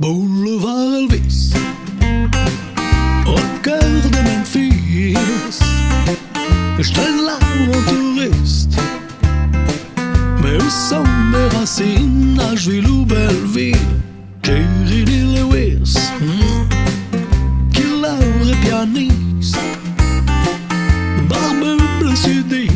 Boulevard Elvis, au cœur de Memphis, je traîne là en touriste. Mais où sont mes racines, Nashville ou Belleville? Jerry Lee Lewis, hmm. killer pianiste, barbe bleu sudiste.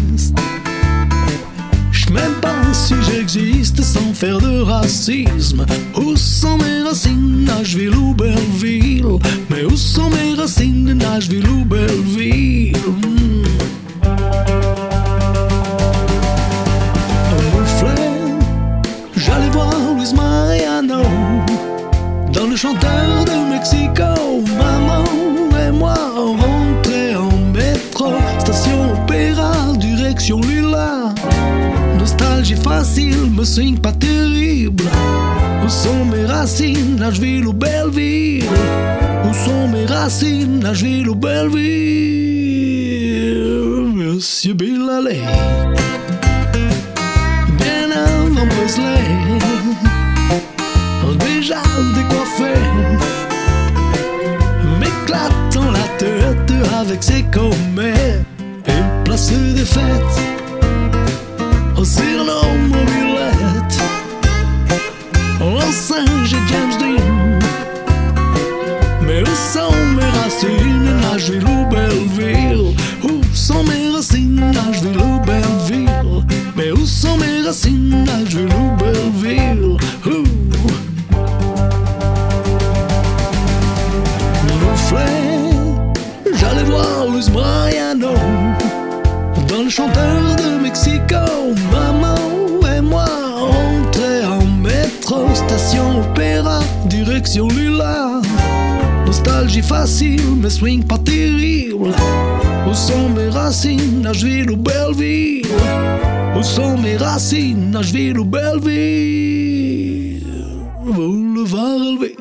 J'existe sans faire de racisme. Où sont mes racines, Nashville ou Belleville? Mais où sont mes racines, Nashville ou Belleville? Au reflet, j'allais voir Luis Mariano dans le chanteur de Mexico. Maman et moi rentrés en métro, station opéra, direction Lila. Nostalgie facile, me swing pas terrible. Où sont mes racines, Nashville ou Belleville? Où sont mes racines, Nashville ou Belleville? Monsieur Bill Haley. Bien avant Presley Déjà décoiffé. M'éclatant la tête avec ses comets. Et place des fêtes racines, ou Belleville Mais où sont mes racines, Ouh. Mon reflet, j'allais voir Luis Mariano Dans le chanteur de Mexico Maman et moi entrés en métro Station opéra, direction Lila Nostalgie facile, mais swing pas terrible. Où sont mes racines, Nashville ou Belleville? Où sont mes racines, Nashville ou Belleville? Boulevard Elvis,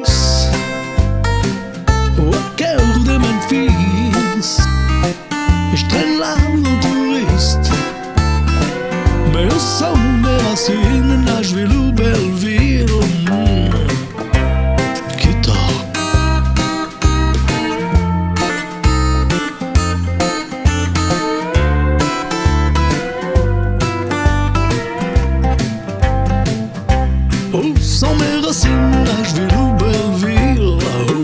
Ouçam berracinas vir o Belleville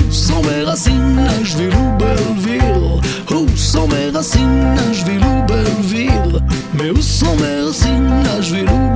Ouçam berracinas vir o Belleville Ouçam berracinas vir o Belleville Meu som berracinas vir o